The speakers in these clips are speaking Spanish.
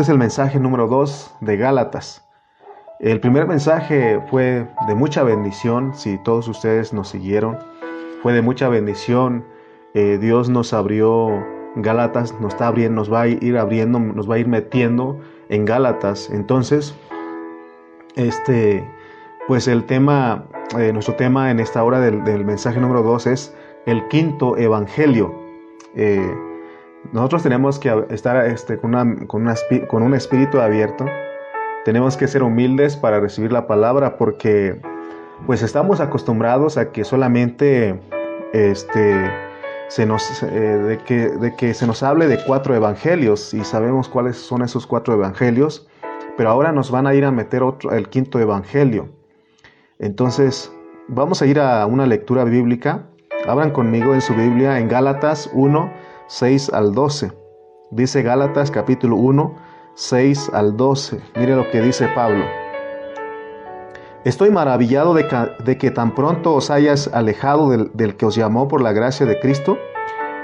Este es el mensaje número 2 de Gálatas. El primer mensaje fue de mucha bendición, si todos ustedes nos siguieron, fue de mucha bendición. Eh, Dios nos abrió Gálatas, nos está abriendo, nos va a ir abriendo, nos va a ir metiendo en Gálatas. Entonces, este, pues el tema, eh, nuestro tema en esta hora del, mensaje número 2 es el quinto evangelio. Eh, nosotros tenemos que estar este, con, un espíritu abierto. Tenemos que ser humildes para recibir la palabra porque pues estamos acostumbrados a que solamente este, se nos, eh, de, que, de que se nos hable de cuatro evangelios y sabemos cuáles son esos cuatro evangelios, pero ahora nos van a ir a meter otro, el quinto evangelio. Entonces, vamos a ir a una lectura bíblica. Abran conmigo en su Biblia en Gálatas 1, 6 al 12. Dice Gálatas capítulo 1, 6 al 12. Mire lo que dice Pablo. Estoy maravillado de que, tan pronto os hayas alejado del, que os llamó por la gracia de Cristo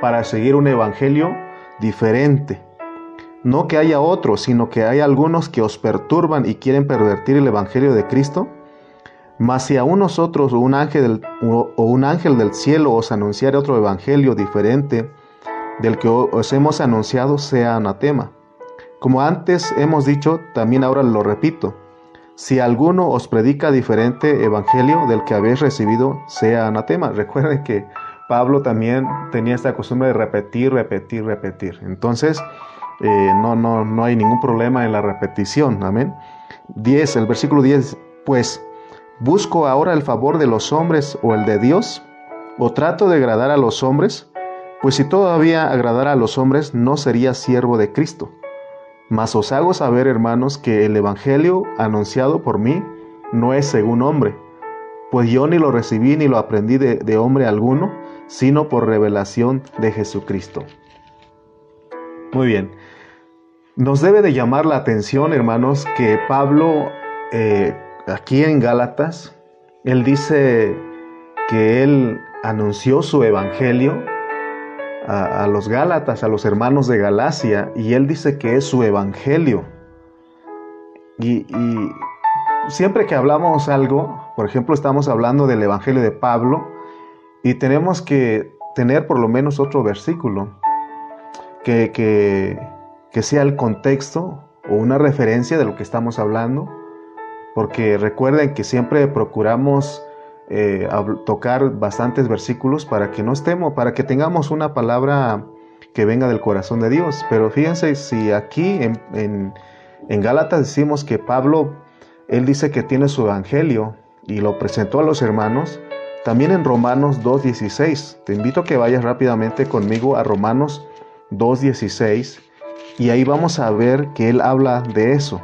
para seguir un evangelio diferente. No que haya otro, sino que hay algunos que os perturban y quieren pervertir el evangelio de Cristo. Mas si aún nosotros o un ángel del, o un ángel del cielo os anunciare otro evangelio diferente del que os hemos anunciado, sea anatema. Como antes hemos dicho, también ahora lo repito si alguno os predica diferente evangelio del que habéis recibido, sea anatema. Recuerden que Pablo también tenía esta costumbre de repetir, repetir, repetir. Entonces, eh, no, no, no hay ningún problema en la repetición. Amén. 10, el versículo 10, pues, ¿busco ahora el favor de los hombres o el de Dios? ¿O trato de agradar a los hombres? Pues si todavía agradara a los hombres, no sería siervo de Cristo. Mas os hago saber, hermanos, que el Evangelio anunciado por mí no es según hombre, pues yo ni lo recibí ni lo aprendí de, hombre alguno, sino por revelación de Jesucristo. Muy bien. Nos debe de llamar la atención, hermanos, que Pablo, eh, aquí en Gálatas, él dice que él anunció su evangelio a, los Gálatas, a los hermanos de Galacia, y él dice que es su evangelio. Y, siempre que hablamos algo, por ejemplo, estamos hablando del evangelio de Pablo, y tenemos que tener por lo menos otro versículo que, que sea el contexto o una referencia de lo que estamos hablando, porque recuerden que siempre procuramos eh, tocar bastantes versículos para que no estemos, para que tengamos una palabra que venga del corazón de Dios. Pero fíjense, si aquí en, en, en Gálatas decimos que Pablo, él dice que tiene su evangelio y lo presentó a los hermanos, también en Romanos 2.16. Te invito a que vayas rápidamente conmigo a Romanos 2.16 y ahí vamos a ver que él habla de eso.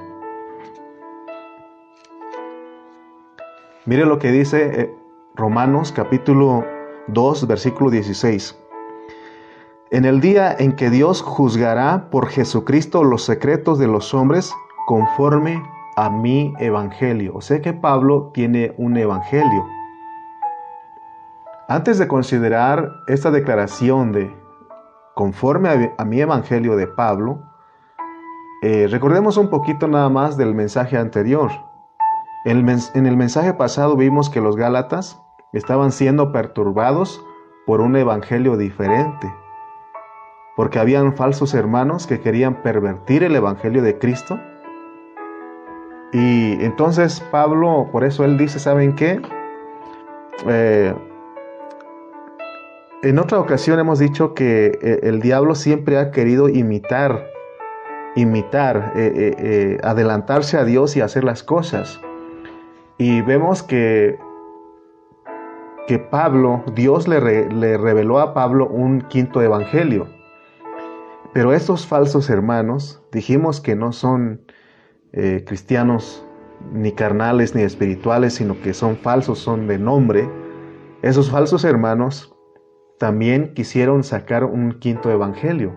Mire lo que dice eh, Romanos capítulo 2, versículo 16. En el día en que Dios juzgará por Jesucristo los secretos de los hombres conforme a mi evangelio. O sea que Pablo tiene un evangelio. Antes de considerar esta declaración de conforme a, mi evangelio de Pablo, eh, recordemos un poquito nada más del mensaje anterior. En el, mensaje pasado vimos que los Gálatas estaban siendo perturbados por un evangelio diferente, porque habían falsos hermanos que querían pervertir el evangelio de Cristo. Y entonces Pablo, por eso él dice, ¿saben qué? Eh, en otra ocasión hemos dicho que eh, el diablo siempre ha querido imitar, imitar, eh, adelantarse a Dios y hacer las cosas. Y vemos que, que Pablo, Dios le, reveló a Pablo un quinto evangelio. Pero estos falsos hermanos, dijimos que no son eh, cristianos ni carnales ni espirituales, sino que son falsos, son de nombre. Esos falsos hermanos también quisieron sacar un quinto evangelio.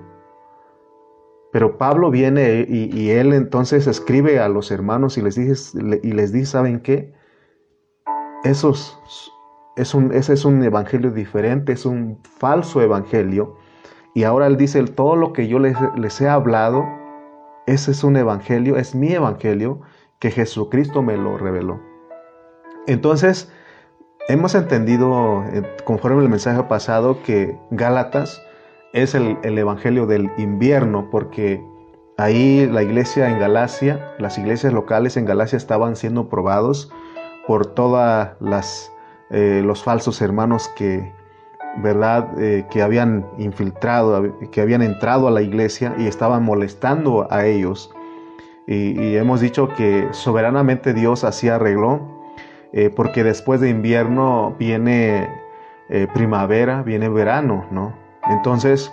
Pero Pablo viene y, él entonces escribe a los hermanos y les dice, y les dice ¿saben qué? Esos, es un, ese es un evangelio diferente, es un falso evangelio. Y ahora él dice, todo lo que yo les, les he hablado ese es un evangelio, es mi evangelio que Jesucristo me lo reveló. Entonces, hemos entendido, eh, conforme el mensaje pasado, que Gálatas es el, evangelio del invierno, porque ahí la iglesia en Galacia, las iglesias locales en Galacia estaban siendo probados por todas las eh, los falsos hermanos que verdad eh, que habían infiltrado que habían entrado a la iglesia y estaban molestando a ellos. Y, hemos dicho que soberanamente Dios así arregló eh, porque después de invierno viene primavera viene verano no entonces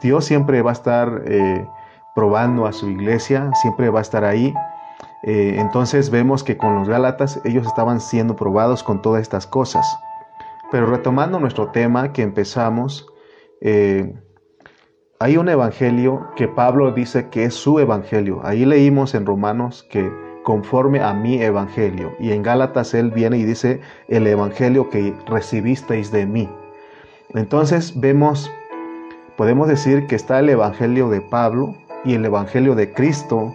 Dios siempre va a estar probando a su iglesia siempre va a estar ahí eh, entonces vemos que con los Gálatas ellos estaban siendo probados con todas estas cosas. Pero retomando nuestro tema que empezamos, eh, hay un evangelio que Pablo dice que es su evangelio. Ahí leímos en Romanos que conforme a mi evangelio. Y en Gálatas él viene y dice el evangelio que recibisteis de mí. Entonces vemos, podemos decir que está el evangelio de Pablo y el evangelio de Cristo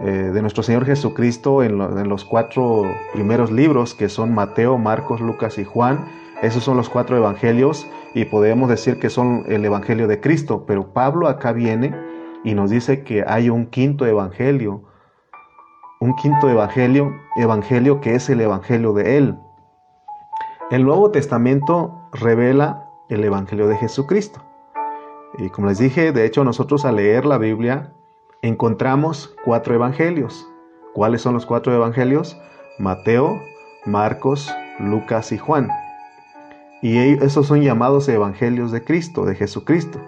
eh, de nuestro Señor Jesucristo en, los cuatro primeros libros que son Mateo, Marcos, Lucas y Juan. Esos son los cuatro evangelios y podemos decir que son el evangelio de Cristo. Pero Pablo acá viene y nos dice que hay un quinto evangelio, un quinto evangelio, evangelio que es el evangelio de Él. El Nuevo Testamento revela el evangelio de Jesucristo. Y como les dije, de hecho nosotros al leer la Biblia encontramos cuatro evangelios. ¿Cuáles son los cuatro evangelios? Mateo, Marcos, Lucas y Juan. Y esos son llamados evangelios de Cristo, de Jesucristo.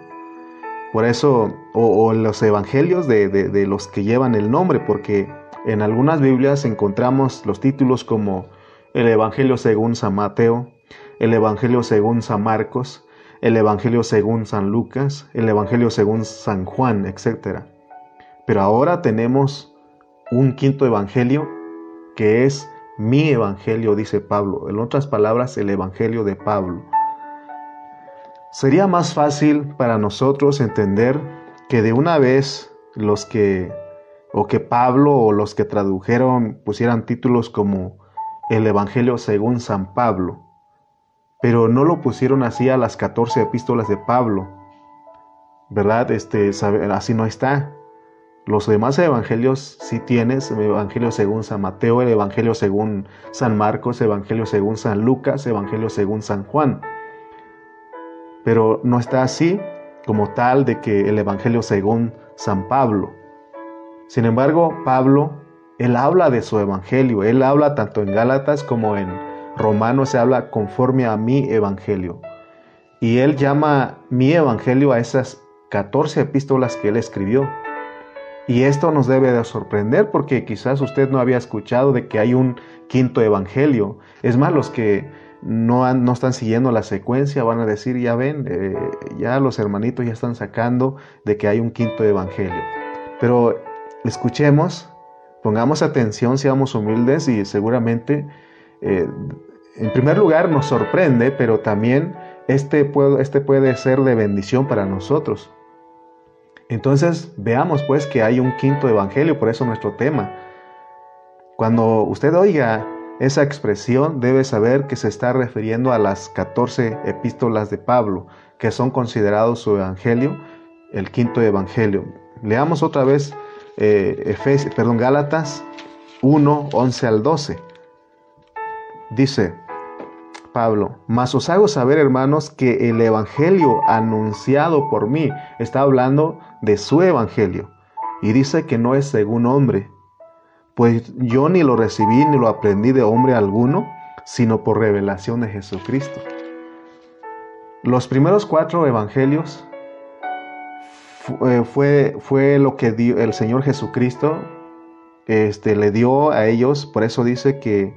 Por eso, o, los evangelios de, de, los que llevan el nombre, porque en algunas Biblias encontramos los títulos como el Evangelio según San Mateo, el Evangelio según San Marcos, el Evangelio según San Lucas, el Evangelio según San Juan, etc. Pero ahora tenemos un quinto evangelio que es mi evangelio, dice Pablo. En otras palabras, el evangelio de Pablo. Sería más fácil para nosotros entender que de una vez los que, o que Pablo o los que tradujeron pusieran títulos como el Evangelio según San Pablo, pero no lo pusieron así a las 14 epístolas de Pablo, ¿verdad? Este, así no está. Los demás evangelios sí tienes, el evangelio según San Mateo, el evangelio según San Marcos, el evangelio según San Lucas, el evangelio según San Juan. Pero no está así como tal de que el evangelio según San Pablo. Sin embargo, Pablo, él habla de su evangelio, él habla tanto en Gálatas como en Romanos, se habla conforme a mi evangelio. Y él llama mi evangelio a esas 14 epístolas que él escribió. Y esto nos debe de sorprender porque quizás usted no había escuchado de que hay un quinto evangelio. Es más, los que no, no están siguiendo la secuencia van a decir, ya ven, eh, ya los hermanitos ya están sacando de que hay un quinto evangelio. Pero escuchemos, pongamos atención, seamos humildes y seguramente, eh, en primer lugar, nos sorprende, pero también este puede, este puede ser de bendición para nosotros. Entonces veamos pues que hay un quinto evangelio, por eso nuestro tema. Cuando usted oiga esa expresión, debe saber que se está refiriendo a las 14 epístolas de Pablo, que son considerados su evangelio, el quinto evangelio. Leamos otra vez eh, perdón, Gálatas 1, 11 al 12. Dice, Pablo, mas os hago saber, hermanos, que el evangelio anunciado por mí está hablando de su evangelio y dice que no es según hombre, pues yo ni lo recibí ni lo aprendí de hombre alguno, sino por revelación de Jesucristo. Los primeros cuatro evangelios fue, fue lo que dio el Señor Jesucristo este, le dio a ellos, por eso dice que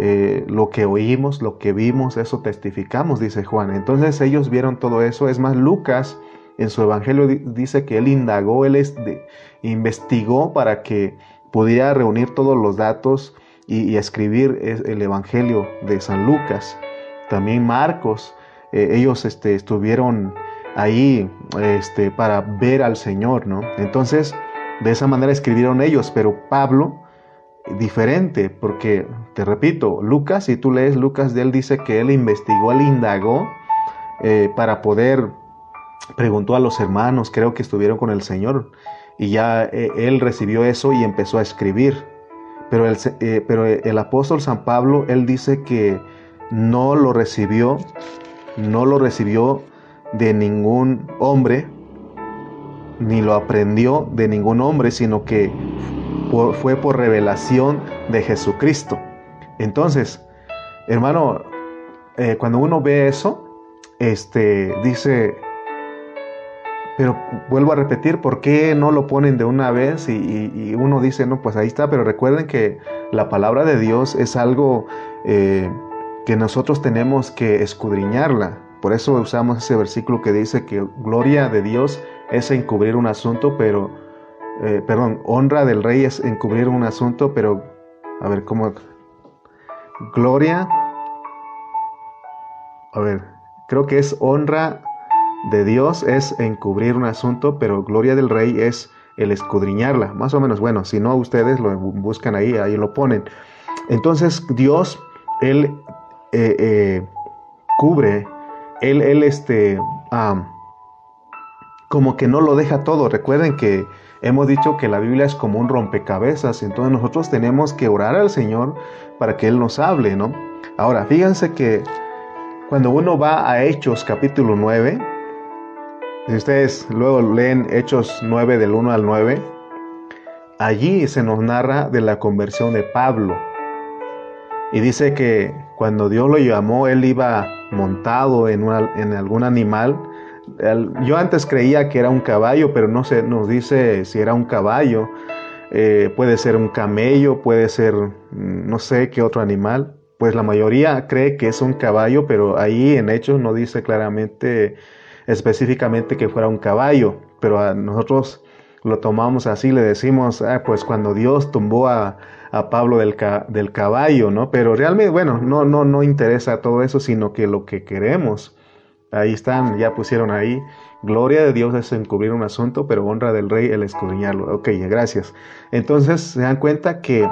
eh, lo que oímos, lo que vimos, eso testificamos, dice Juan. Entonces ellos vieron todo eso. Es más, Lucas en su evangelio dice que él indagó, él investigó para que pudiera reunir todos los datos y, escribir el evangelio de San Lucas. También Marcos, eh, ellos este, estuvieron ahí este, para ver al Señor, ¿no? Entonces, De esa manera escribieron ellos, pero Pablo diferente, porque te repito, Lucas, si tú lees Lucas él, dice que él investigó, él indagó eh, para poder, preguntó a los hermanos, creo que estuvieron con el Señor, y ya eh, él recibió eso y empezó a escribir. Pero el, eh, pero el apóstol San Pablo, él dice que no lo recibió, no lo recibió de ningún hombre, ni lo aprendió de ningún hombre, sino que fue por revelación de Jesucristo. Entonces, hermano, eh, cuando uno ve eso, este, dice, pero vuelvo a repetir, ¿por qué no lo ponen de una vez? Y, uno dice, no, pues ahí está, pero recuerden que la palabra de Dios es algo eh, que nosotros tenemos que escudriñarla. Por eso usamos ese versículo que dice que gloria de Dios es encubrir un asunto, pero eh, perdón, honra del rey es encubrir un asunto, pero, a ver, ¿cómo? Gloria, a ver, creo que es honra de Dios es encubrir un asunto, pero gloria del rey es el escudriñarla, más o menos, bueno, si no ustedes lo buscan ahí, ahí lo ponen. Entonces Dios, Él eh, eh, cubre, Él, él este, como que no lo deja todo. Recuerden que Hemos dicho que la Biblia es como un rompecabezas, entonces nosotros tenemos que orar al Señor para que Él nos hable, ¿no? Ahora, fíjense que cuando uno va a Hechos capítulo 9, si ustedes luego leen Hechos 9 del 1 al 9, allí se nos narra de la conversión de Pablo. Y dice que cuando Dios lo llamó, él iba montado en, en algún animal yo antes creía que era un caballo, pero no se nos dice si era un caballo. Eh, puede ser un camello, puede ser mm, no sé qué otro animal. Pues la mayoría cree que es un caballo, pero ahí en Hechos no dice claramente, específicamente que fuera un caballo. Pero a nosotros lo tomamos así, le decimos, ah, pues cuando Dios tumbó a, Pablo del, del, caballo, ¿no? Pero realmente, bueno, no, no, no interesa todo eso, sino que lo que queremos Ahí están, ya pusieron ahí. Gloria de Dios es encubrir un asunto, pero honra del rey el escudriñarlo. Ok, gracias. Entonces se dan cuenta que,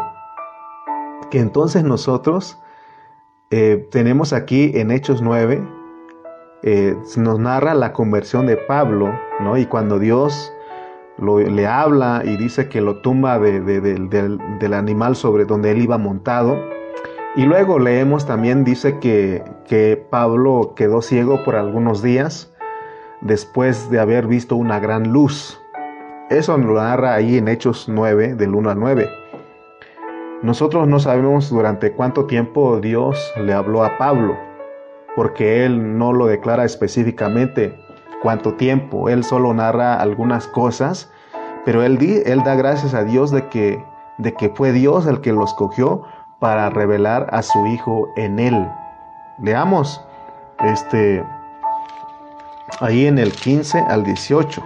que entonces nosotros eh, tenemos aquí en Hechos 9, eh, nos narra la conversión de Pablo, ¿no? Y cuando Dios lo, le habla y dice que lo tumba del animal sobre donde él iba montado, y luego leemos también, dice que, que Pablo quedó ciego por algunos días después de haber visto una gran luz. Eso lo narra ahí en Hechos 9, del 1 al 9. Nosotros no sabemos durante cuánto tiempo Dios le habló a Pablo, porque él no lo declara específicamente cuánto tiempo, él solo narra algunas cosas, pero él, él da gracias a Dios de que, de que fue Dios el que lo escogió para revelar a su Hijo en él. Leamos este ahí en el 15 al 18.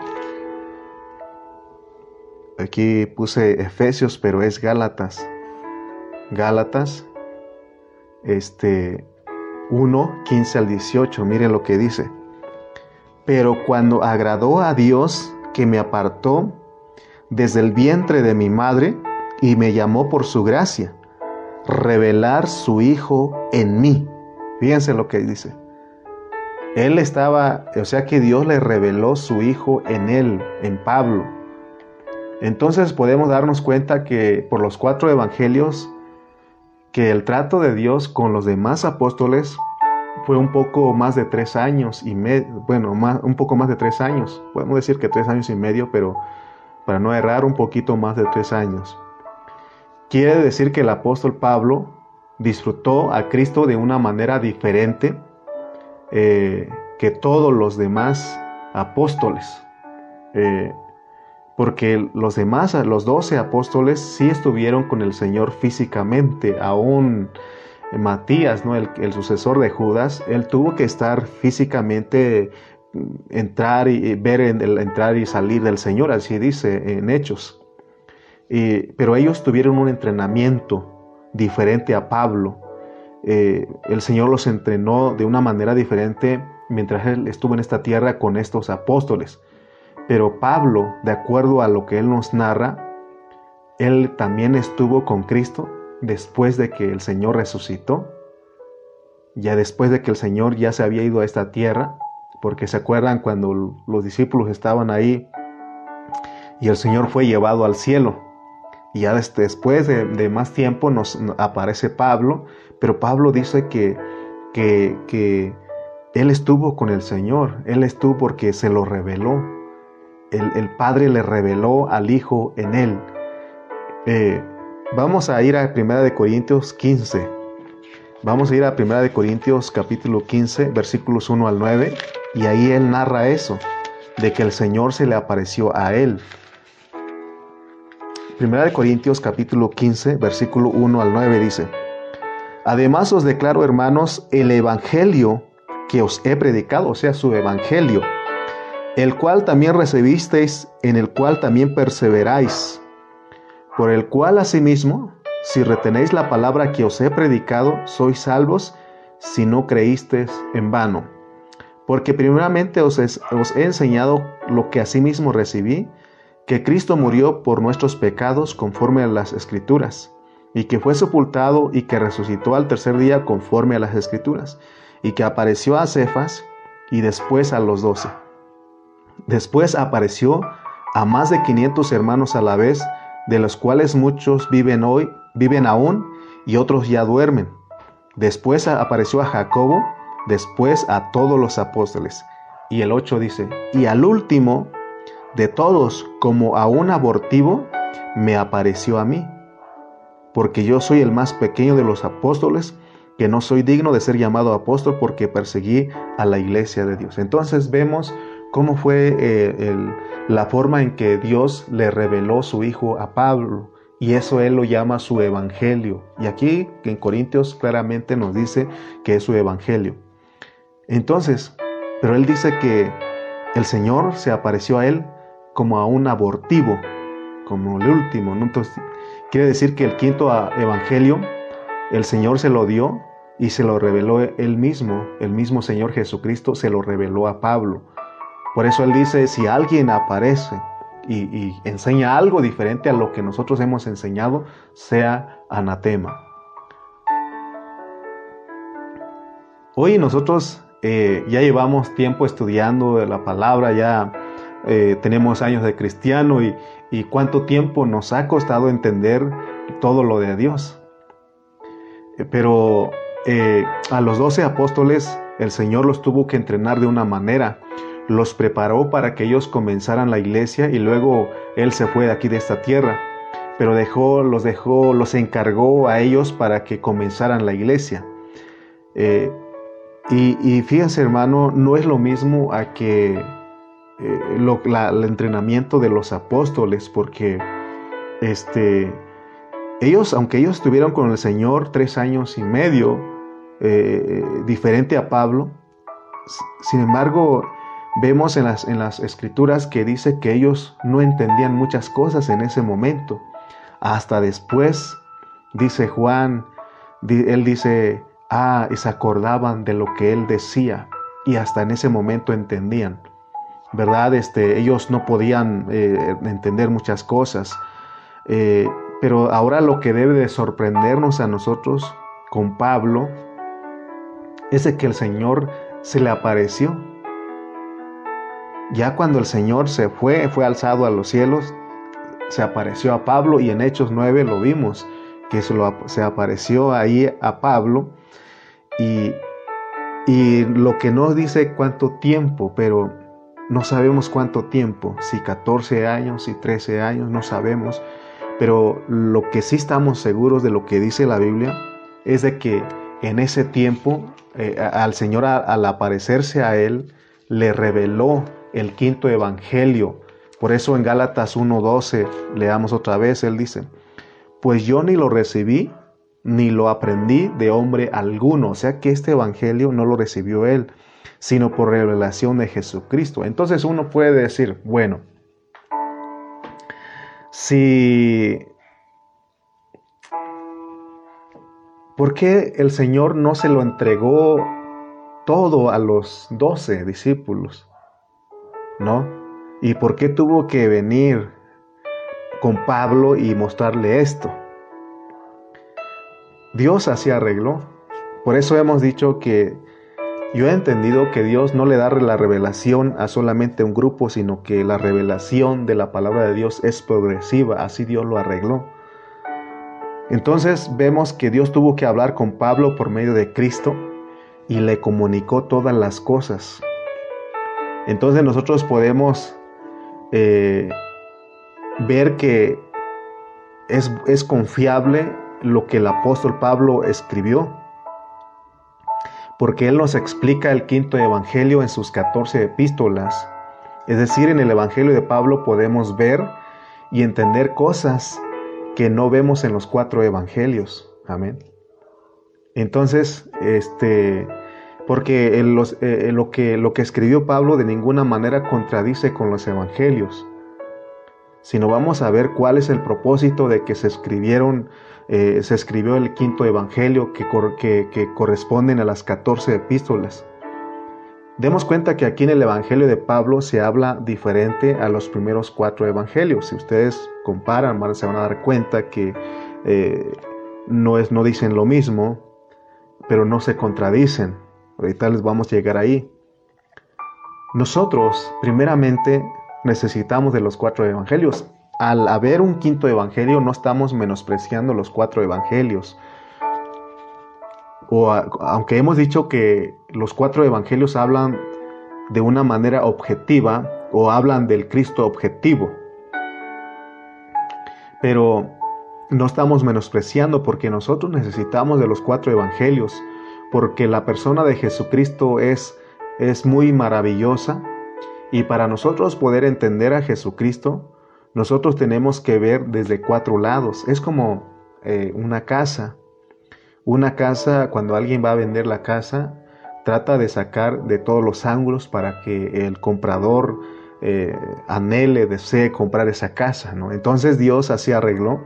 Aquí puse Efesios, pero es Gálatas. Gálatas este 1 15 al 18. Miren lo que dice. Pero cuando agradó a Dios que me apartó desde el vientre de mi madre y me llamó por su gracia revelar su Hijo en mí. Fíjense lo que dice. Él estaba, o sea que Dios le reveló su Hijo en él, en Pablo. Entonces podemos darnos cuenta que por los cuatro evangelios, que el trato de Dios con los demás apóstoles fue un poco más de tres años y medio, bueno, más, un poco más de tres años. Podemos decir que tres años y medio, pero para no errar, un poquito más de tres años. Quiere decir que el apóstol Pablo disfrutó a Cristo de una manera diferente eh, que todos los demás apóstoles. Eh, porque los demás, los doce apóstoles, sí estuvieron con el Señor físicamente, aún Matías, ¿no? el, el sucesor de Judas, él tuvo que estar físicamente, mm, entrar y ver entrar y salir del Señor, así dice en Hechos. Eh, pero ellos tuvieron un entrenamiento diferente a Pablo. Eh, el Señor los entrenó de una manera diferente mientras Él estuvo en esta tierra con estos apóstoles. Pero Pablo, de acuerdo a lo que él nos narra, él también estuvo con Cristo después de que el Señor resucitó, ya después de que el Señor ya se había ido a esta tierra, porque se acuerdan cuando los discípulos estaban ahí y el Señor fue llevado al cielo. Y ya después de, más tiempo nos aparece Pablo, pero Pablo dice que, que, que él estuvo con el Señor, él estuvo porque se lo reveló. El, el Padre le reveló al Hijo en él. Eh, vamos a ir a 1 de Corintios 15. Vamos a ir a 1 de Corintios capítulo 15, versículos 1 al 9, y ahí él narra eso, de que el Señor se le apareció a él. 1 de Corintios capítulo 15, versículo 1 al 9 dice, Además os declaro, hermanos, el Evangelio que os he predicado, o sea, su Evangelio, el cual también recibisteis, en el cual también perseveráis, por el cual asimismo, si retenéis la palabra que os he predicado, sois salvos si no creísteis en vano. Porque primeramente os he enseñado lo que asimismo recibí, que Cristo murió por nuestros pecados conforme a las Escrituras, y que fue sepultado y que resucitó al tercer día conforme a las Escrituras y que apareció a Cefas y después a los doce. Después apareció a más de 500 hermanos a la vez, de los cuales muchos viven hoy, viven aún y otros ya duermen. Después apareció a Jacobo, después a todos los apóstoles. Y el 8 dice, y al último de todos, como a un abortivo, me apareció a mí, porque yo soy el más pequeño de los apóstoles que no soy digno de ser llamado apóstol porque perseguí a la iglesia de Dios. Entonces vemos cómo fue eh, la forma en que Dios le reveló su Hijo a Pablo. Y eso él lo llama su evangelio. Y aquí en Corintios claramente nos dice que es su evangelio. Entonces, pero él dice que el Señor se apareció a él como a un abortivo, como el último. Entonces, quiere decir que el quinto evangelio, el Señor se lo dio y se lo reveló él mismo, el mismo Señor Jesucristo se lo reveló a Pablo. Por eso él dice, si alguien aparece y, enseña algo diferente a lo que nosotros hemos enseñado, sea anatema. Hoy nosotros eh, ya llevamos tiempo estudiando la palabra, ya eh, tenemos años de cristiano y, y cuánto tiempo nos ha costado entender todo lo de Dios. Eh, pero eh, a los doce apóstoles el Señor los tuvo que entrenar de una manera. Los preparó para que ellos comenzaran la iglesia y luego Él se fue de aquí de esta tierra. Pero dejó, los dejó, los encargó a ellos para que comenzaran la iglesia. Eh, y, fíjense hermano, no es lo mismo a que eh, el entrenamiento de los apóstoles, porque este, ellos, aunque ellos estuvieron con el Señor tres años y medio, eh, diferente a Pablo, sin embargo, vemos en las, en las escrituras que dice que ellos no entendían muchas cosas en ese momento. Hasta después, dice Juan, él dice, ah, y se acordaban de lo que él decía y hasta en ese momento entendían. ¿Verdad? Este, ellos no podían eh, entender muchas cosas. Eh, pero ahora lo que debe de sorprendernos a nosotros con Pablo es de que el Señor se le apareció. Ya cuando el Señor se fue, fue alzado a los cielos, se apareció a Pablo y en Hechos 9 lo vimos, que se, se apareció ahí a Pablo y, y lo que no dice cuánto tiempo, pero no sabemos cuánto tiempo, si 14 años, si 13 años, no sabemos. Pero lo que sí estamos seguros de lo que dice la Biblia es de que en ese tiempo eh, al Señor al aparecerse a él le reveló el quinto evangelio. Por eso en Gálatas 1:12 leamos otra vez, él dice, pues yo ni lo recibí ni lo aprendí de hombre alguno, o sea que este evangelio no lo recibió él, sino por revelación de Jesucristo. Entonces uno puede decir, bueno, si... ¿Por qué el Señor no se lo entregó todo a los doce discípulos? ¿No? ¿Y por qué tuvo que venir con Pablo y mostrarle esto? Dios así arregló. Por eso hemos dicho que yo he entendido que Dios no le da la revelación a solamente un grupo, sino que la revelación de la palabra de Dios es progresiva, así Dios lo arregló. Entonces vemos que Dios tuvo que hablar con Pablo por medio de Cristo y le comunicó todas las cosas. Entonces nosotros podemos eh, ver que es, es confiable lo que el apóstol Pablo escribió porque Él nos explica el quinto evangelio en sus 14 epístolas. Es decir, en el evangelio de Pablo podemos ver y entender cosas que no vemos en los cuatro evangelios. Amén. Entonces, este, porque eh, lo, que, lo que escribió Pablo de ninguna manera contradice con los evangelios, sino vamos a ver cuál es el propósito de que se escribieron eh, se escribió el quinto evangelio que, que, corresponden a las 14 epístolas. Demos cuenta que aquí en el evangelio de Pablo se habla diferente a los primeros cuatro evangelios. Si ustedes comparan, se van a dar cuenta que eh, no, es, no dicen lo mismo, pero no se contradicen. Ahorita les vamos a llegar ahí. Nosotros, primeramente, necesitamos de los cuatro evangelios al haber un quinto evangelio no estamos menospreciando los cuatro evangelios. O aunque hemos dicho que los cuatro evangelios hablan de una manera objetiva o hablan del Cristo objetivo. Pero no estamos menospreciando porque nosotros necesitamos de los cuatro evangelios, porque la persona de Jesucristo es, es muy maravillosa y para nosotros poder entender a Jesucristo, nosotros tenemos que ver desde cuatro lados. Es como eh, una casa. Una casa, cuando alguien va a vender la casa, trata de sacar de todos los ángulos para que el comprador eh, anhele, desee comprar esa casa. ¿no? Entonces Dios así arregló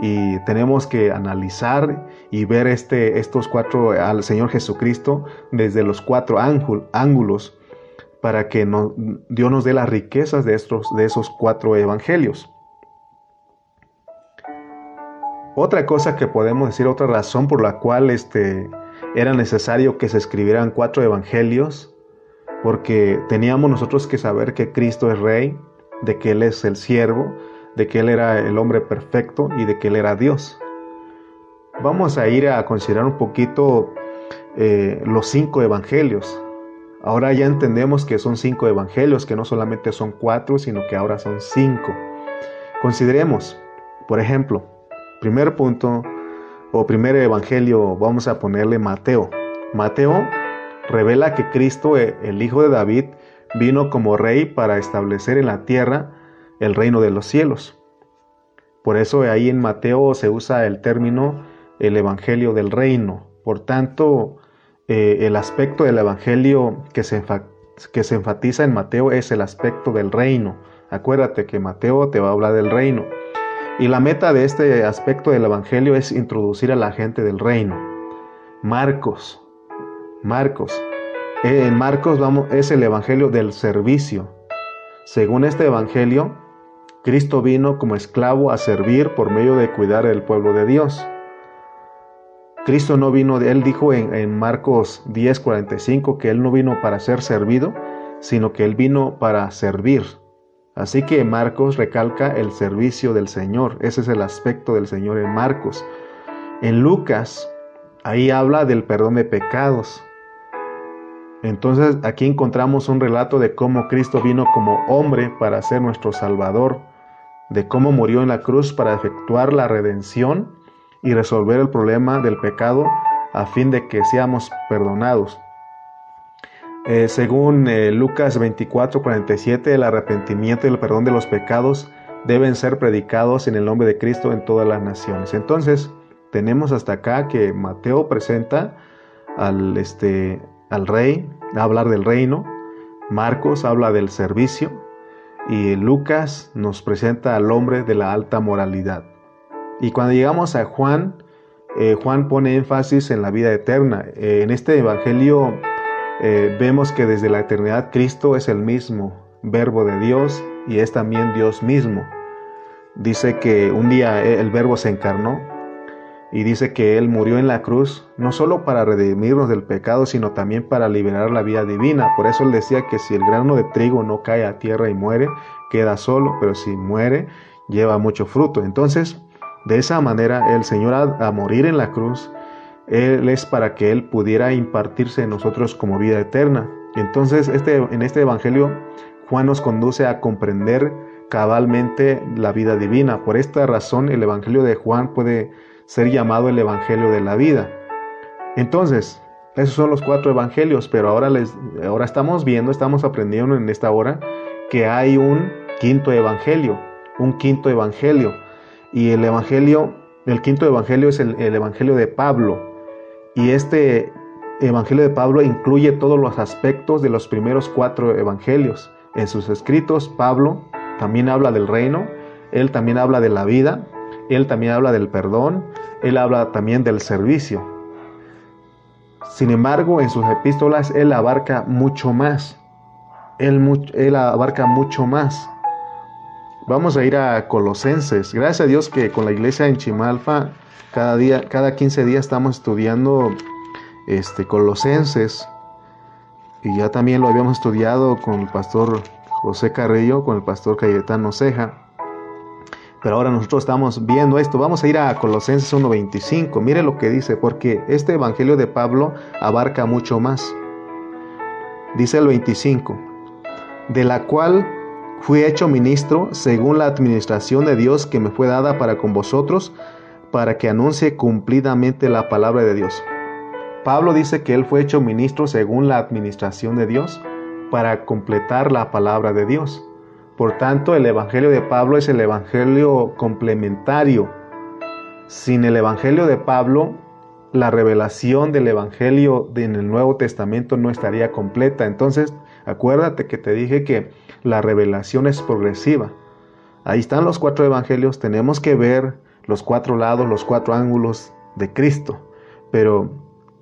y tenemos que analizar y ver este, estos cuatro al Señor Jesucristo desde los cuatro ángulos para que Dios nos dé las riquezas de, estos, de esos cuatro evangelios. Otra cosa que podemos decir, otra razón por la cual este, era necesario que se escribieran cuatro evangelios, porque teníamos nosotros que saber que Cristo es rey, de que Él es el siervo, de que Él era el hombre perfecto y de que Él era Dios. Vamos a ir a considerar un poquito eh, los cinco evangelios. Ahora ya entendemos que son cinco evangelios, que no solamente son cuatro, sino que ahora son cinco. Consideremos, por ejemplo, primer punto o primer evangelio, vamos a ponerle Mateo. Mateo revela que Cristo, eh, el Hijo de David, vino como rey para establecer en la tierra el reino de los cielos. Por eso ahí en Mateo se usa el término el Evangelio del reino. Por tanto, eh, el aspecto del Evangelio que se, que se enfatiza en Mateo es el aspecto del reino. Acuérdate que Mateo te va a hablar del reino. Y la meta de este aspecto del Evangelio es introducir a la gente del reino. Marcos, Marcos. Eh, en Marcos vamos, es el Evangelio del servicio. Según este Evangelio, Cristo vino como esclavo a servir por medio de cuidar el pueblo de Dios. Cristo no vino, él dijo en, Marcos 10:45 que él no vino para ser servido, sino que él vino para servir. Así que Marcos recalca el servicio del Señor. Ese es el aspecto del Señor en Marcos. En Lucas, ahí habla del perdón de pecados. Entonces aquí encontramos un relato de cómo Cristo vino como hombre para ser nuestro Salvador, de cómo murió en la cruz para efectuar la redención y resolver el problema del pecado a fin de que seamos perdonados. Eh, según eh, Lucas 24, 47, el arrepentimiento y el perdón de los pecados deben ser predicados en el nombre de Cristo en todas las naciones. Entonces, tenemos hasta acá que Mateo presenta al, este, al rey, hablar del reino, Marcos habla del servicio y Lucas nos presenta al hombre de la alta moralidad. Y cuando llegamos a Juan, eh, Juan pone énfasis en la vida eterna. Eh, en este Evangelio eh, vemos que desde la eternidad Cristo es el mismo. verbo de Dios y es también Dios mismo. Dice que un día el verbo se encarnó y dice que Él murió en la cruz no solo para redimirnos del pecado, sino también para liberar la vida divina. Por eso Él decía que si el grano de trigo no cae a tierra y muere, queda solo, pero si muere, lleva mucho fruto. Entonces, de esa manera, el Señor a, morir en la cruz, Él es para que Él pudiera impartirse en nosotros como vida eterna. Entonces, este, en este Evangelio, Juan nos conduce a comprender cabalmente la vida divina. Por esta razón, el Evangelio de Juan puede ser llamado el Evangelio de la vida. Entonces, esos son los cuatro evangelios, pero ahora, les, ahora estamos viendo, estamos aprendiendo en esta hora que hay un quinto evangelio, un quinto evangelio. Y el evangelio, el quinto evangelio es el, el evangelio de Pablo. Y este evangelio de Pablo incluye todos los aspectos de los primeros cuatro evangelios. En sus escritos, Pablo también habla del reino, él también habla de la vida, él también habla del perdón, él habla también del servicio. Sin embargo, en sus epístolas él abarca mucho más. Él, él abarca mucho más. Vamos a ir a Colosenses. Gracias a Dios que con la iglesia en Chimalfa cada día, cada 15 días estamos estudiando este Colosenses. Y ya también lo habíamos estudiado con el pastor José Carrillo, con el pastor Cayetano Ceja. Pero ahora nosotros estamos viendo esto. Vamos a ir a Colosenses 1.25. Mire lo que dice, porque este Evangelio de Pablo abarca mucho más. Dice el 25, de la cual fui hecho ministro según la administración de Dios que me fue dada para con vosotros, para que anuncie cumplidamente la palabra de Dios. Pablo dice que él fue hecho ministro según la administración de Dios, para completar la palabra de Dios. Por tanto, el Evangelio de Pablo es el Evangelio complementario. Sin el Evangelio de Pablo, la revelación del Evangelio en el Nuevo Testamento no estaría completa. Entonces, acuérdate que te dije que la revelación es progresiva. Ahí están los cuatro evangelios, tenemos que ver los cuatro lados, los cuatro ángulos de Cristo. Pero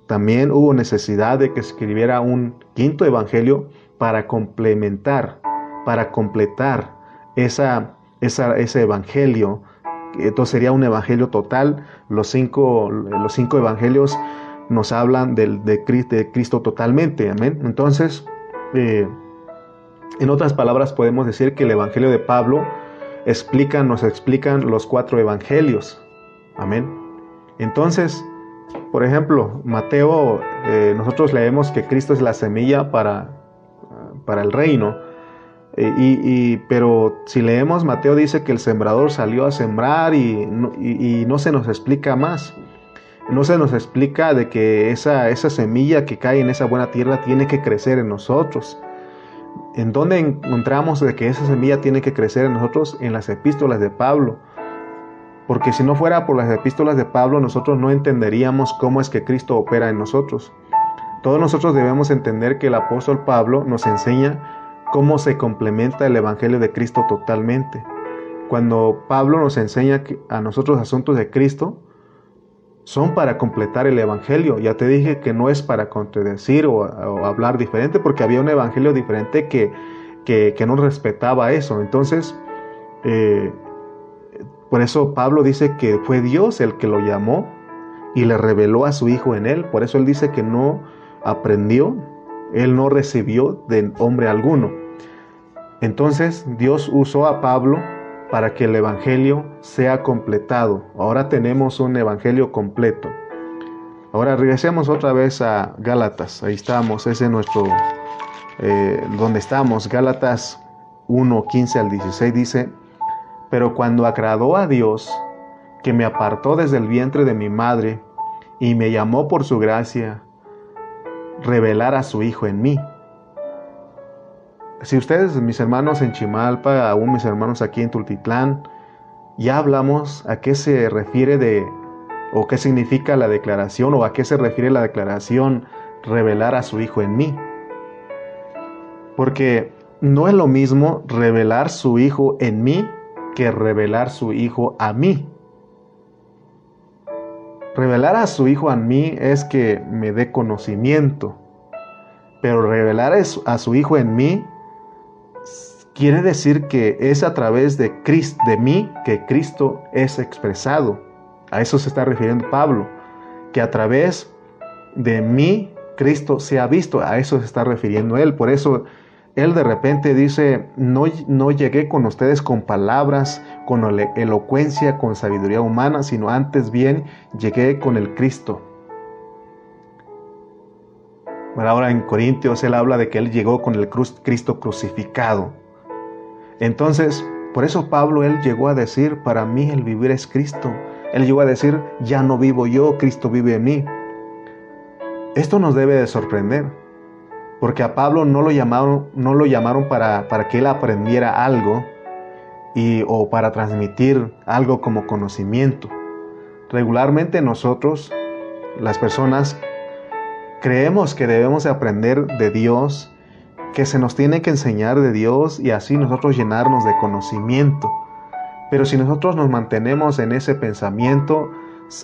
también hubo necesidad de que escribiera un quinto evangelio para complementar para completar esa, ese evangelio. Entonces sería un evangelio total. Los cinco, los cinco evangelios nos hablan del, de, Cristo totalmente. Amén. Entonces, eh, en otras palabras, podemos decir que el evangelio de Pablo explica, nos explican los cuatro evangelios. Amén. Entonces, por ejemplo, Mateo, eh, nosotros leemos que Cristo es la semilla para, para el reino. Eh, y, pero si leemos, Mateo dice que el sembrador salió a sembrar y, no se nos explica más. No se nos explica de que esa, esa semilla que cae en esa buena tierra tiene que crecer en nosotros. ¿En dónde encontramos de que esa semilla tiene que crecer en nosotros? En las epístolas de Pablo. Porque si no fuera por las epístolas de Pablo, nosotros no entenderíamos cómo es que Cristo opera en nosotros. Todos nosotros debemos entender que el apóstol Pablo nos enseña cómo se complementa el Evangelio de Cristo totalmente. Cuando Pablo nos enseña a nosotros asuntos de Cristo, son para completar el Evangelio. Ya te dije que no es para contradecir o, hablar diferente, porque había un Evangelio diferente que, que, no respetaba eso. Entonces, eh, por eso Pablo dice que fue Dios el que lo llamó y le reveló a su Hijo en él. Por eso él dice que no aprendió, él no recibió de hombre alguno. Entonces Dios usó a Pablo para que el Evangelio sea completado. Ahora tenemos un Evangelio completo. Ahora regresemos otra vez a Gálatas. Ahí estamos, ese es nuestro, eh, donde estamos. Gálatas 1, 15 al 16 dice, pero cuando agradó a Dios, que me apartó desde el vientre de mi madre y me llamó por su gracia, revelar a su Hijo en mí si ustedes, mis hermanos en Chimalpa, aún mis hermanos aquí en Tultitlán, ya hablamos a qué se refiere de, o qué significa la declaración, o a qué se refiere la declaración revelar a su Hijo en mí. Porque no es lo mismo revelar su Hijo en mí que revelar su Hijo a mí. Revelar a su Hijo en mí es que me dé conocimiento, pero revelar a su Hijo en mí quiere decir que es a través de, Cristo, de mí que Cristo es expresado. A eso se está refiriendo Pablo, que a través de mí Cristo se ha visto, a eso se está refiriendo él. Por eso él de repente dice, no, no llegué con ustedes con palabras, con elocuencia, con sabiduría humana, sino antes bien llegué con el Cristo. ahora en Corintios él habla de que él llegó con el Cristo crucificado. Entonces, por eso Pablo él llegó a decir, para mí el vivir es Cristo. Él llegó a decir, ya no vivo yo, Cristo vive en mí. Esto nos debe de sorprender porque a Pablo no lo llamaron, no lo llamaron para, para que él aprendiera algo y, o para transmitir algo como conocimiento. Regularmente nosotros, las personas, creemos que debemos de aprender de Dios, que se nos tiene que enseñar de Dios y así nosotros llenarnos de conocimiento. Pero si nosotros nos mantenemos en ese pensamiento,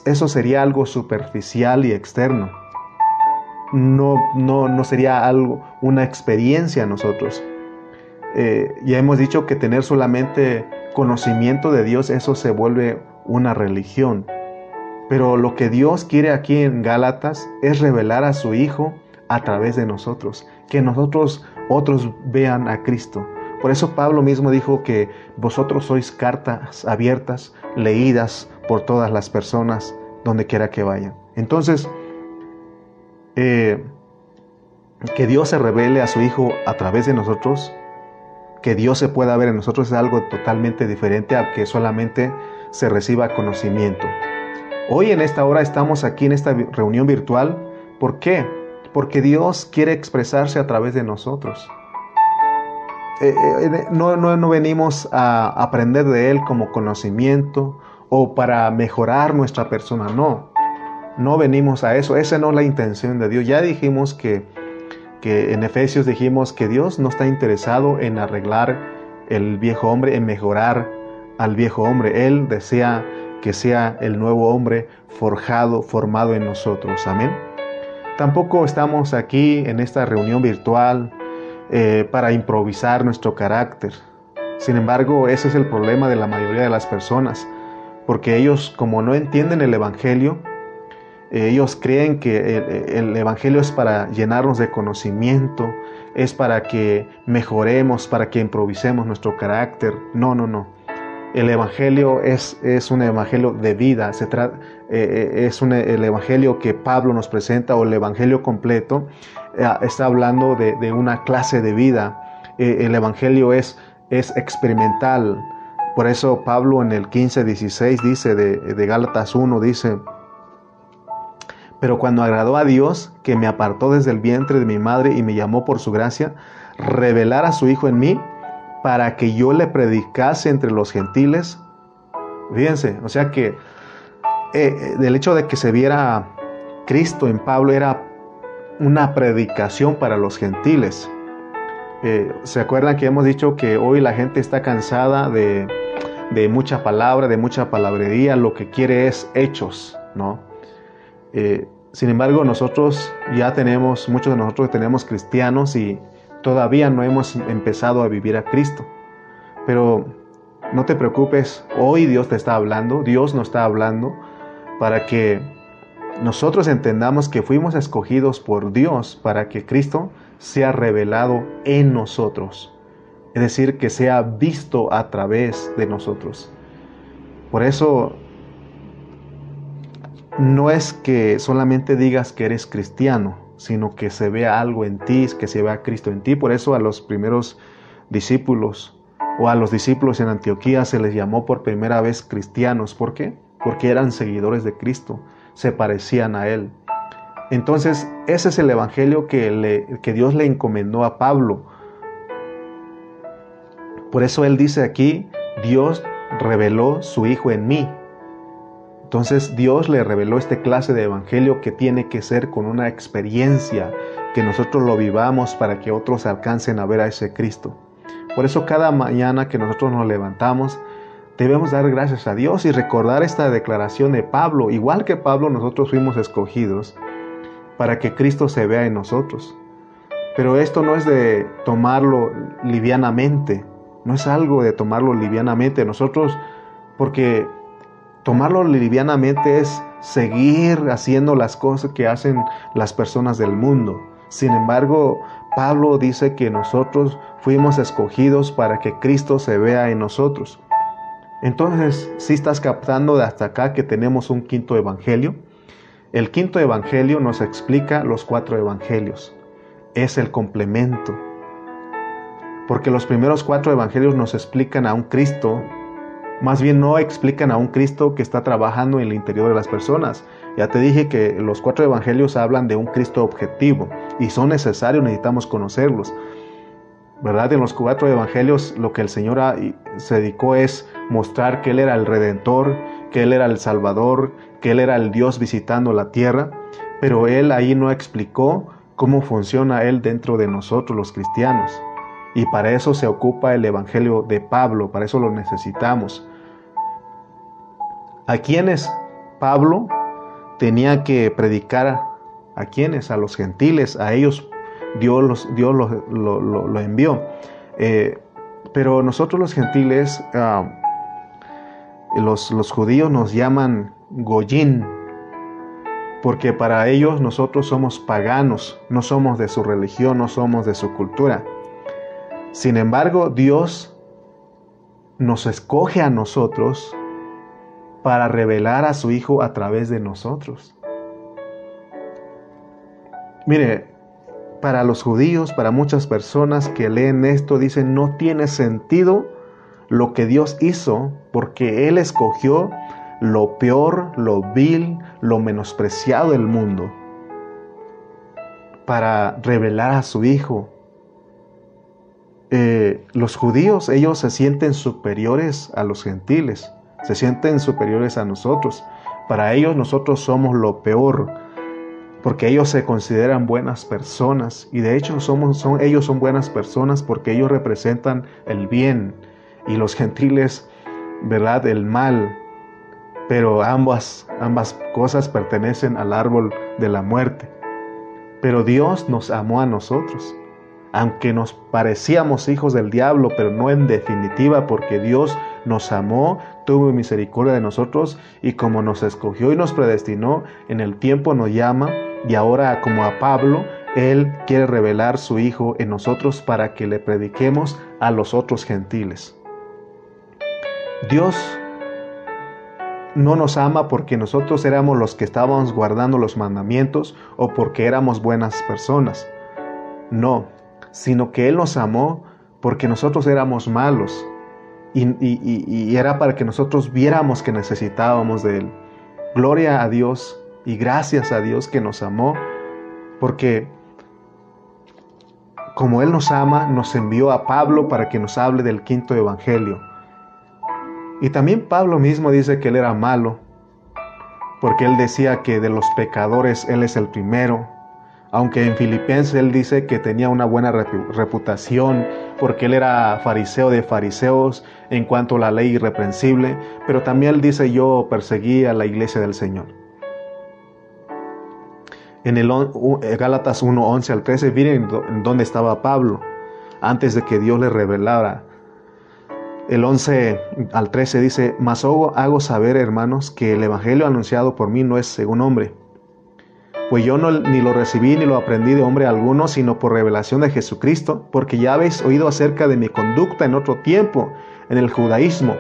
eso sería algo superficial y externo no, no, no sería algo, una experiencia a nosotros. Eh, ya hemos dicho que tener solamente conocimiento de Dios, eso se vuelve una religión. Pero lo que Dios quiere aquí en Gálatas es revelar a su Hijo a través de nosotros, que nosotros otros vean a Cristo. Por eso Pablo mismo dijo que vosotros sois cartas abiertas, leídas por todas las personas, donde quiera que vayan. Entonces, eh, que Dios se revele a su Hijo a través de nosotros, que Dios se pueda ver en nosotros es algo totalmente diferente a que solamente se reciba conocimiento. Hoy en esta hora estamos aquí en esta reunión virtual. ¿Por qué? Porque Dios quiere expresarse a través de nosotros. Eh, eh, no, no venimos a aprender de Él como conocimiento o para mejorar nuestra persona, no. No venimos a eso, esa no es la intención de Dios. Ya dijimos que, que en Efesios dijimos que Dios no está interesado en arreglar el viejo hombre, en mejorar al viejo hombre. Él desea que sea el nuevo hombre forjado, formado en nosotros. Amén. Tampoco estamos aquí en esta reunión virtual eh, para improvisar nuestro carácter. Sin embargo, ese es el problema de la mayoría de las personas, porque ellos como no entienden el Evangelio, ellos creen que el, Evangelio es para llenarnos de conocimiento, es para que mejoremos, para que improvisemos nuestro carácter. No, no, no. El Evangelio es, es un Evangelio de vida, se trata, eh, eh, es el Evangelio que Pablo nos presenta o el Evangelio completo eh, está hablando de, una clase de vida. el Evangelio es, es experimental. Por eso Pablo en el 15-16 dice de, de Gálatas 1, dice, pero cuando agradó a Dios, que me apartó desde el vientre de mi madre y me llamó por su gracia, revelar a su Hijo en mí, para que yo le predicase entre los gentiles. Fíjense, o sea que eh, el hecho de que se viera Cristo en Pablo era una predicación para los gentiles. Eh, ¿Se acuerdan que hemos dicho que hoy la gente está cansada de, de mucha palabra, de mucha palabrería? Lo que quiere es hechos, ¿no? Eh, sin embargo, nosotros ya tenemos, muchos de nosotros tenemos cristianos y todavía no hemos empezado a vivir a Cristo. Pero no te preocupes, hoy Dios te está hablando, Dios nos está hablando para que nosotros entendamos que fuimos escogidos por Dios para que Cristo sea revelado en nosotros. Es decir, que sea visto a través de nosotros. Por eso no es que solamente digas que eres cristiano, sino que se vea algo en ti, que se vea Cristo en ti. Por eso a los primeros discípulos o a los discípulos en Antioquía se les llamó por primera vez cristianos. ¿Por qué? Porque eran seguidores de Cristo, se parecían a Él. Entonces, ese es el Evangelio que, Dios le encomendó a Pablo. Por eso Él dice aquí, Dios reveló su Hijo en mí. Entonces Dios le reveló este clase de evangelio que tiene que ser con una experiencia, que nosotros lo vivamos para que otros alcancen a ver a ese Cristo. Por eso cada mañana que nosotros nos levantamos, debemos dar gracias a Dios y recordar esta declaración de Pablo. Igual que Pablo, nosotros fuimos escogidos para que Cristo se vea en nosotros. Pero esto no es de tomarlo livianamente, no es algo de tomarlo livianamente. Nosotros, porque tomarlo livianamente es seguir haciendo las cosas que hacen las personas del mundo. Sin embargo, Pablo dice que nosotros fuimos escogidos para que Cristo se vea en nosotros. Entonces, si estás captando de hasta acá que tenemos un quinto evangelio, el quinto evangelio nos explica los cuatro evangelios. Es el complemento. Porque los primeros cuatro evangelios nos explican a un Cristo, más bien no explican a un Cristo que está trabajando en el interior de las personas. Ya te dije que los cuatro evangelios hablan de un Cristo objetivo y son necesarios, necesitamos conocerlos. ¿Verdad? En los cuatro evangelios lo que el Señor se dedicó es mostrar que Él era el Redentor, que Él era el Salvador, que Él era el Dios visitando la tierra, pero Él ahí no explicó cómo funciona Él dentro de nosotros los cristianos. Y para eso se ocupa el Evangelio de Pablo, para eso lo necesitamos. ¿A quiénes Pablo tenía que predicar? ¿A quiénes? A los gentiles, a ellos Dios, Dios lo, envió. Eh, pero nosotros los gentiles, ah, los, los, judíos nos llaman Goyín, porque para ellos nosotros somos paganos, no somos de su religión, no somos de su cultura. Sin embargo, Dios nos escoge a nosotros para revelar a su Hijo a través de nosotros. Mire, para los judíos, para muchas personas que leen esto, dicen, no tiene sentido lo que Dios hizo porque Él escogió lo peor, lo vil, lo menospreciado del mundo para revelar a su Hijo. Eh, los judíos, ellos se sienten superiores a los gentiles, se sienten superiores a nosotros. Para ellos nosotros somos lo peor, porque ellos se consideran buenas personas y de hecho somos, son, ellos son buenas personas porque ellos representan el bien y los gentiles, ¿verdad? El mal. Pero ambas, ambas cosas pertenecen al árbol de la muerte. Pero Dios nos amó a nosotros. Aunque nos parecíamos hijos del diablo, pero no en definitiva, porque Dios nos amó, tuvo misericordia de nosotros y como nos escogió y nos predestinó, en el tiempo nos llama y ahora como a Pablo, Él quiere revelar su Hijo en nosotros para que le prediquemos a los otros gentiles. Dios no nos ama porque nosotros éramos los que estábamos guardando los mandamientos o porque éramos buenas personas. No, sino que Él nos amó porque nosotros éramos malos y, y, era para que nosotros viéramos que necesitábamos de Él. Gloria a Dios y gracias a Dios que nos amó, porque como Él nos ama, nos envió a Pablo para que nos hable del quinto evangelio. Y también Pablo mismo dice que Él era malo, porque Él decía que de los pecadores Él es el primero, aunque en Filipenses Él dice que tenía una buena reputación, porque Él era fariseo de fariseos en cuanto a la ley irreprensible, pero también Él dice yo perseguí a la iglesia del Señor en el eh, Gálatas 1, 11 al 13, miren dónde estaba Pablo antes de que Dios le revelara. El 11 al 13 dice, mas hago saber, hermanos, que el Evangelio anunciado por mí no es según hombre. Pues yo no, ni lo recibí ni lo aprendí de hombre alguno, sino por revelación de Jesucristo, porque ya habéis oído acerca de mi conducta en otro tiempo, en el judaísmo,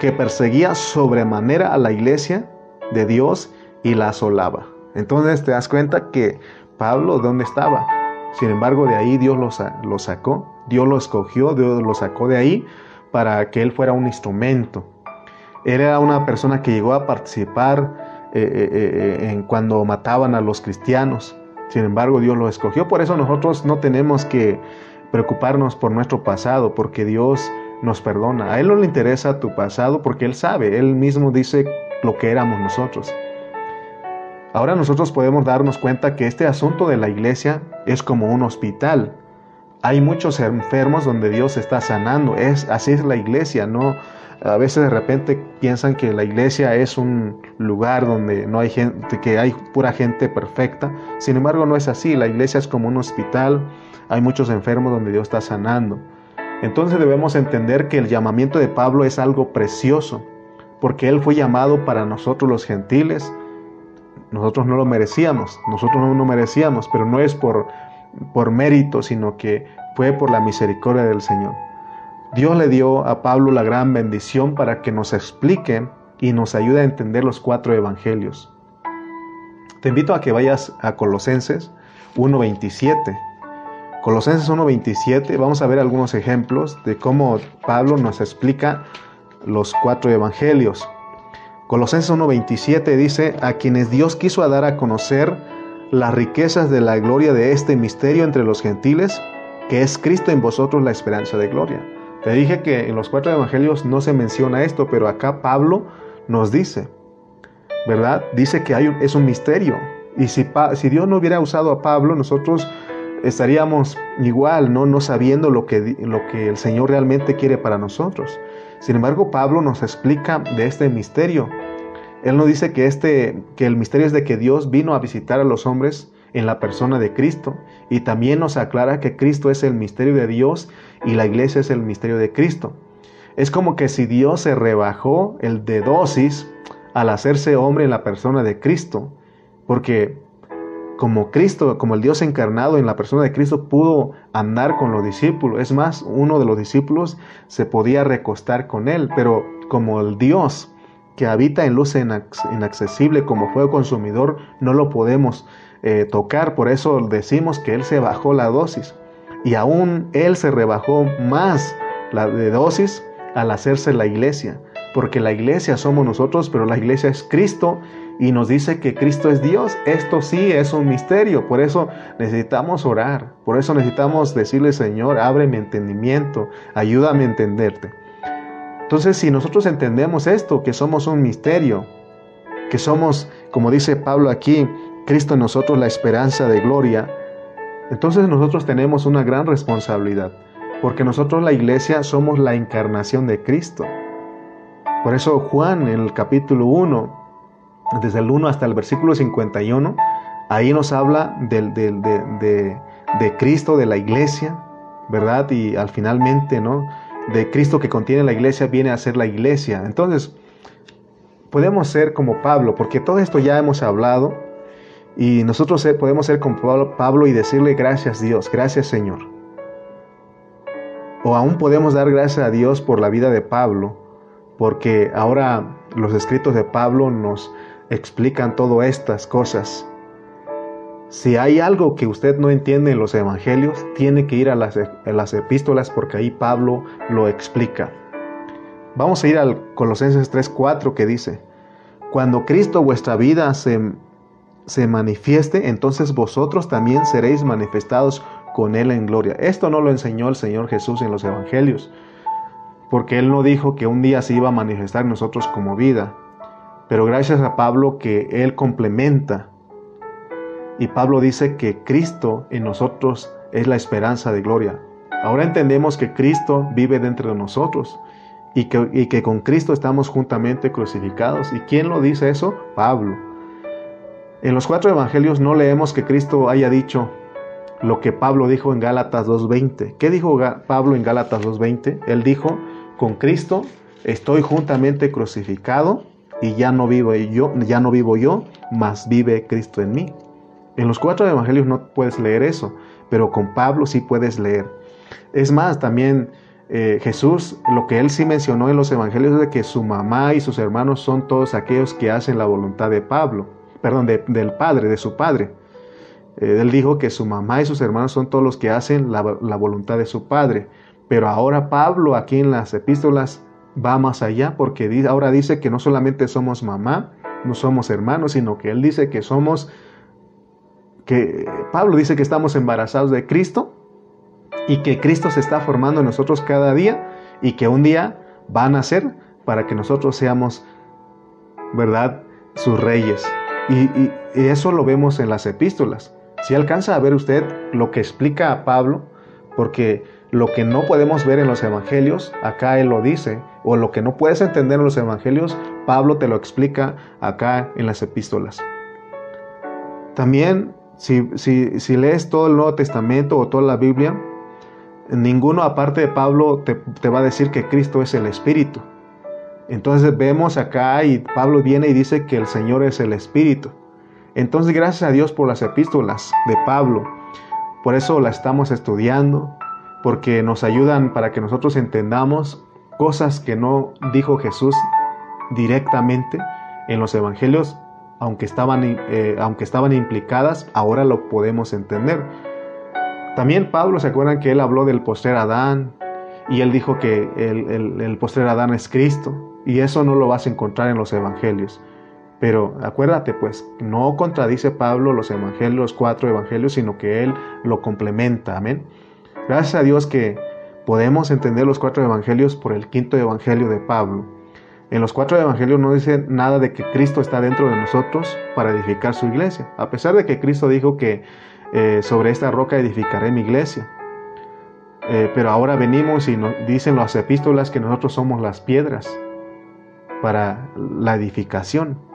que perseguía sobremanera a la iglesia de Dios y la asolaba. Entonces te das cuenta que Pablo, ¿dónde estaba? Sin embargo, de ahí Dios lo, sacó, Dios lo escogió, Dios lo sacó de ahí para que él fuera un instrumento. Él era una persona que llegó a participar eh, eh, eh, en cuando mataban a los cristianos. Sin embargo, Dios lo escogió. Por eso nosotros no tenemos que preocuparnos por nuestro pasado, porque Dios nos perdona. A Él no le interesa tu pasado porque Él sabe, Él mismo dice lo que éramos nosotros. Ahora nosotros podemos darnos cuenta que este asunto de la iglesia es como un hospital. Hay muchos enfermos donde Dios está sanando. Es, así es la iglesia, ¿no? A veces de repente piensan que la iglesia es un lugar donde no hay gente, que hay pura gente perfecta. Sin embargo, no es así. La iglesia es como un hospital. Hay muchos enfermos donde Dios está sanando. Entonces debemos entender que el llamamiento de Pablo es algo precioso, porque él fue llamado para nosotros los gentiles. Nosotros no lo merecíamos, nosotros no lo merecíamos, pero no es por, por mérito, sino que fue por la misericordia del Señor. Dios le dio a Pablo la gran bendición para que nos explique y nos ayude a entender los cuatro evangelios. Te invito a que vayas a Colosenses 1.27. Colosenses 1.27, vamos a ver algunos ejemplos de cómo Pablo nos explica los cuatro evangelios. Colosenses 1.27 dice, a quienes Dios quiso dar a conocer las riquezas de la gloria de este misterio entre los gentiles, que es Cristo en vosotros la esperanza de gloria. Te dije que en los cuatro evangelios no se menciona esto, pero acá Pablo nos dice, ¿verdad? Dice que hay es un misterio. Y si, si Dios no hubiera usado a Pablo, nosotros estaríamos igual, ¿no? no sabiendo lo que, lo que el Señor realmente quiere para nosotros. Sin embargo, Pablo nos explica de este misterio. Él nos dice que, este, que el misterio es de que Dios vino a visitar a los hombres en la persona de Cristo y también nos aclara que Cristo es el misterio de Dios y la iglesia es el misterio de Cristo. Es como que si Dios se rebajó el de dosis al hacerse hombre en la persona de Cristo, porque como Cristo, como el Dios encarnado en la persona de Cristo pudo andar con los discípulos, es más, uno de los discípulos se podía recostar con él, pero como el Dios que habita en luz inaccesible como fuego consumidor, no lo podemos eh, tocar, por eso decimos que Él se bajó la dosis. Y aún Él se rebajó más la de dosis al hacerse la iglesia, porque la iglesia somos nosotros, pero la iglesia es Cristo y nos dice que Cristo es Dios. Esto sí es un misterio, por eso necesitamos orar, por eso necesitamos decirle, Señor, abre mi entendimiento, ayúdame a entenderte. Entonces, si nosotros entendemos esto, que somos un misterio, que somos, como dice Pablo aquí, Cristo en nosotros la esperanza de gloria, entonces nosotros tenemos una gran responsabilidad porque nosotros la iglesia somos la encarnación de Cristo. Por eso Juan en el capítulo 1, desde el 1 hasta el versículo 51, ahí nos habla de, de, Cristo, de la iglesia, ¿verdad? Y al finalmente, ¿no? De Cristo que contiene la iglesia viene a ser la iglesia. Entonces, podemos ser como Pablo, porque todo esto ya hemos hablado, y nosotros podemos ser como Pablo y decirle gracias Dios, gracias Señor. O aún podemos dar gracias a Dios por la vida de Pablo, porque ahora los escritos de Pablo nos explican todas estas cosas. Si hay algo que usted no entiende en los evangelios, tiene que ir a las, las epístolas porque ahí Pablo lo explica. Vamos a ir al Colosenses 3:4 que dice, Cuando Cristo vuestra vida se, se manifieste, entonces vosotros también seréis manifestados con Él en gloria. Esto no lo enseñó el Señor Jesús en los Evangelios, porque Él no dijo que un día se iba a manifestar nosotros como vida, pero gracias a Pablo que Él complementa. Y Pablo dice que Cristo en nosotros es la esperanza de gloria. Ahora entendemos que Cristo vive dentro de nosotros y que, con Cristo estamos juntamente crucificados. ¿Y quién lo dice eso? Pablo. En los cuatro evangelios no leemos que Cristo haya dicho, lo que Pablo dijo en Gálatas 2.20. ¿Qué dijo Pablo en Gálatas 2.20? Él dijo, con Cristo estoy juntamente crucificado y ya no vivo yo, ya no vivo yo, mas vive Cristo en mí. En los cuatro evangelios no puedes leer eso, pero con Pablo sí puedes leer. Es más, también eh, Jesús, lo que él sí mencionó en los evangelios es de que su mamá y sus hermanos son todos aquellos que hacen la voluntad de Pablo, perdón, del Padre, de su Padre. Eh, él dijo que su mamá y sus hermanos son todos los que hacen la, voluntad de su Padre. Pero ahora Pablo aquí en las epístolas va más allá porque ahora dice que no solamente somos mamá, no somos hermanos, sino que él dice que somos, que Pablo dice que estamos embarazados de Cristo y que Cristo se está formando en nosotros cada día y que un día va a nacer para que nosotros seamos, ¿verdad?, sus reyes. y eso lo vemos en las epístolas. Si alcanza a ver usted lo que explica a Pablo, porque lo que no podemos ver en los evangelios, acá él lo dice, o lo que no puedes entender en los evangelios, Pablo te lo explica acá en las epístolas. También, si, si, lees todo el Nuevo Testamento o toda la Biblia, ninguno aparte de Pablo te, te va a decir que Cristo es el Espíritu. Entonces vemos acá y Pablo viene y dice que el Señor es el Espíritu. Entonces gracias a Dios por las epístolas de Pablo. Por eso las estamos estudiando, porque nos ayudan para que nosotros entendamos cosas que no dijo Jesús directamente en los evangelios, aunque estaban, eh, aunque estaban implicadas, ahora lo podemos entender. También Pablo, ¿se acuerdan que él habló del postrer Adán? Y él dijo que el, el, el postrer Adán es Cristo. Y eso no lo vas a encontrar en los evangelios. Pero acuérdate, pues, no contradice Pablo los evangelios, los cuatro evangelios, sino que él lo complementa. Amén. Gracias a Dios que podemos entender los cuatro evangelios por el quinto evangelio de Pablo. En los cuatro evangelios no dice nada de que Cristo está dentro de nosotros para edificar su iglesia, a pesar de que Cristo dijo que eh, sobre esta roca edificaré mi iglesia. Eh, pero ahora venimos y nos dicen las epístolas que nosotros somos las piedras para la edificación.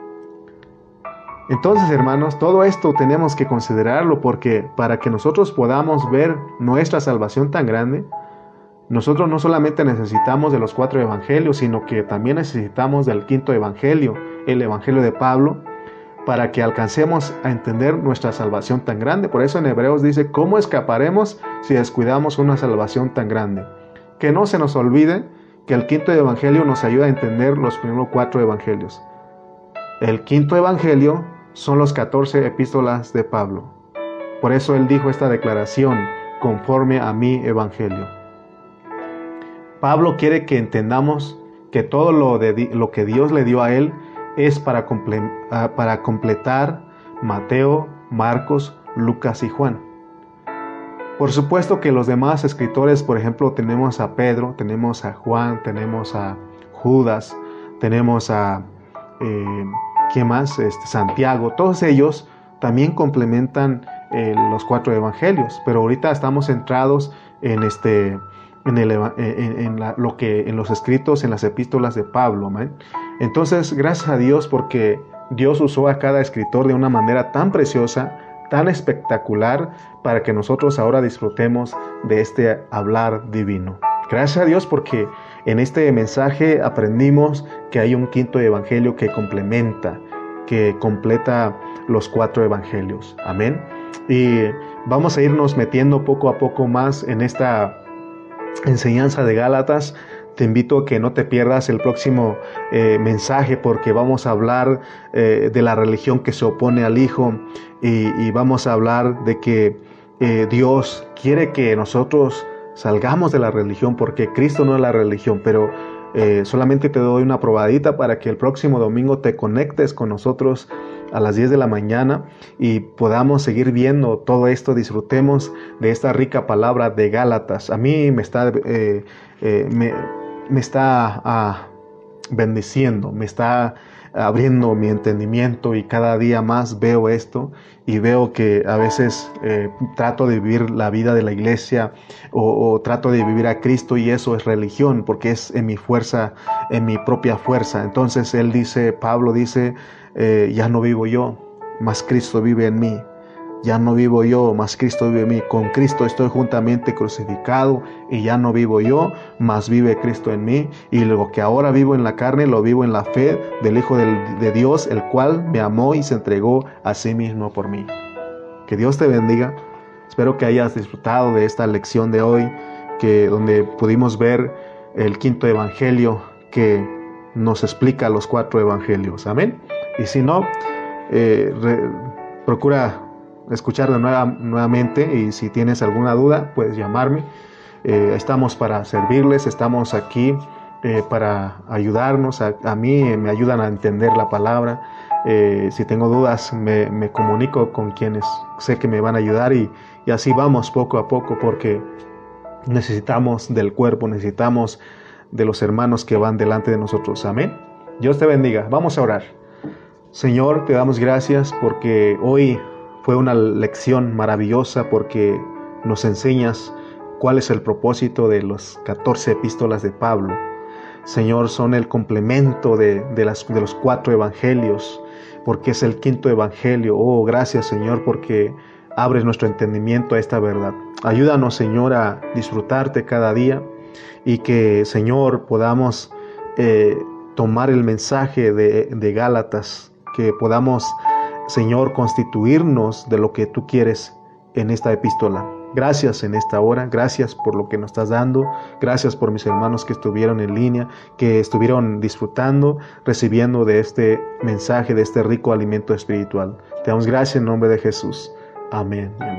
Entonces, hermanos, todo esto tenemos que considerarlo porque para que nosotros podamos ver nuestra salvación tan grande, nosotros no solamente necesitamos de los cuatro evangelios, sino que también necesitamos del quinto evangelio, el evangelio de Pablo, para que alcancemos a entender nuestra salvación tan grande. Por eso en Hebreos dice, ¿cómo escaparemos si descuidamos una salvación tan grande? Que no se nos olvide que el quinto evangelio nos ayuda a entender los primeros cuatro evangelios. El quinto evangelio son los 14 epístolas de Pablo. Por eso él dijo esta declaración conforme a mi evangelio. Pablo quiere que entendamos que todo lo, de, lo que Dios le dio a él es para, comple ah, para completar Mateo, Marcos, Lucas y Juan. Por supuesto que los demás escritores, por ejemplo, tenemos a Pedro, tenemos a Juan, tenemos a Judas, tenemos a eh, ¿Qué más? Este, Santiago, todos ellos también complementan eh, los cuatro evangelios, pero ahorita estamos centrados en este en, el, en, lo que en los escritos en las epístolas de Pablo. Entonces, gracias a Dios porque Dios usó a cada escritor de una manera tan preciosa, tan espectacular, para que nosotros ahora disfrutemos de este hablar divino. Gracias a Dios porque en este mensaje aprendimos que hay un quinto evangelio que complementa, que completa los cuatro evangelios. Amén. Y vamos a irnos metiendo poco a poco más en esta enseñanza de Gálatas. Te invito a que no te pierdas el próximo eh, mensaje porque vamos a hablar eh, de la religión que se opone al Hijo y, vamos a hablar de que eh, Dios quiere que nosotros salgamos de la religión, porque Cristo no es la religión, pero eh, solamente te doy una probadita para que el próximo domingo te conectes con nosotros a las 10 de la mañana y podamos seguir viendo todo esto, disfrutemos de esta rica palabra de Gálatas. A mí me está, eh, eh, me, está ah, bendiciendo, me está abriendo mi entendimiento y cada día más veo esto y veo que a veces eh, trato de vivir la vida de la iglesia o, trato de vivir a Cristo y eso es religión porque es en mi fuerza, en mi propia fuerza. Entonces él dice, Pablo dice, eh, ya no vivo yo, mas Cristo vive en mí. Ya no vivo yo, mas Cristo vive en mí. Con Cristo estoy juntamente crucificado y ya no vivo yo, mas vive Cristo en mí. Y lo que ahora vivo en la carne, lo vivo en la fe del Hijo de Dios, el cual me amó y se entregó a sí mismo por mí. Que Dios te bendiga. Espero que hayas disfrutado de esta lección de hoy, que donde pudimos ver el quinto evangelio que nos explica los cuatro evangelios. Amén. Y si no, eh, procura escuchar de nueva, nuevamente y si tienes alguna duda puedes llamarme. Eh, estamos para servirles, estamos aquí eh, para ayudarnos. A, mí me ayudan a entender la palabra. Eh, si tengo dudas me, me, comunico con quienes sé que me van a ayudar y, y así vamos poco a poco porque necesitamos del cuerpo, necesitamos de los hermanos que van delante de nosotros. Amén. Dios te bendiga. Vamos a orar. Señor, te damos gracias porque hoy fue una lección maravillosa porque nos enseñas cuál es el propósito de las 14 epístolas de Pablo. Señor, son el complemento de, las, de los cuatro evangelios, porque es el quinto evangelio. Oh, gracias Señor, porque abres nuestro entendimiento a esta verdad. Ayúdanos, Señor, a disfrutarte cada día y que, Señor, podamos eh, tomar el mensaje de, de Gálatas, que podamos, Señor, constituirnos de lo que tú quieres en esta epístola. Gracias en esta hora, gracias por lo que nos estás dando, gracias por mis hermanos que estuvieron en línea, que estuvieron disfrutando, recibiendo de este mensaje, de este rico alimento espiritual. Te damos gracias en nombre de Jesús. Amén. Amén.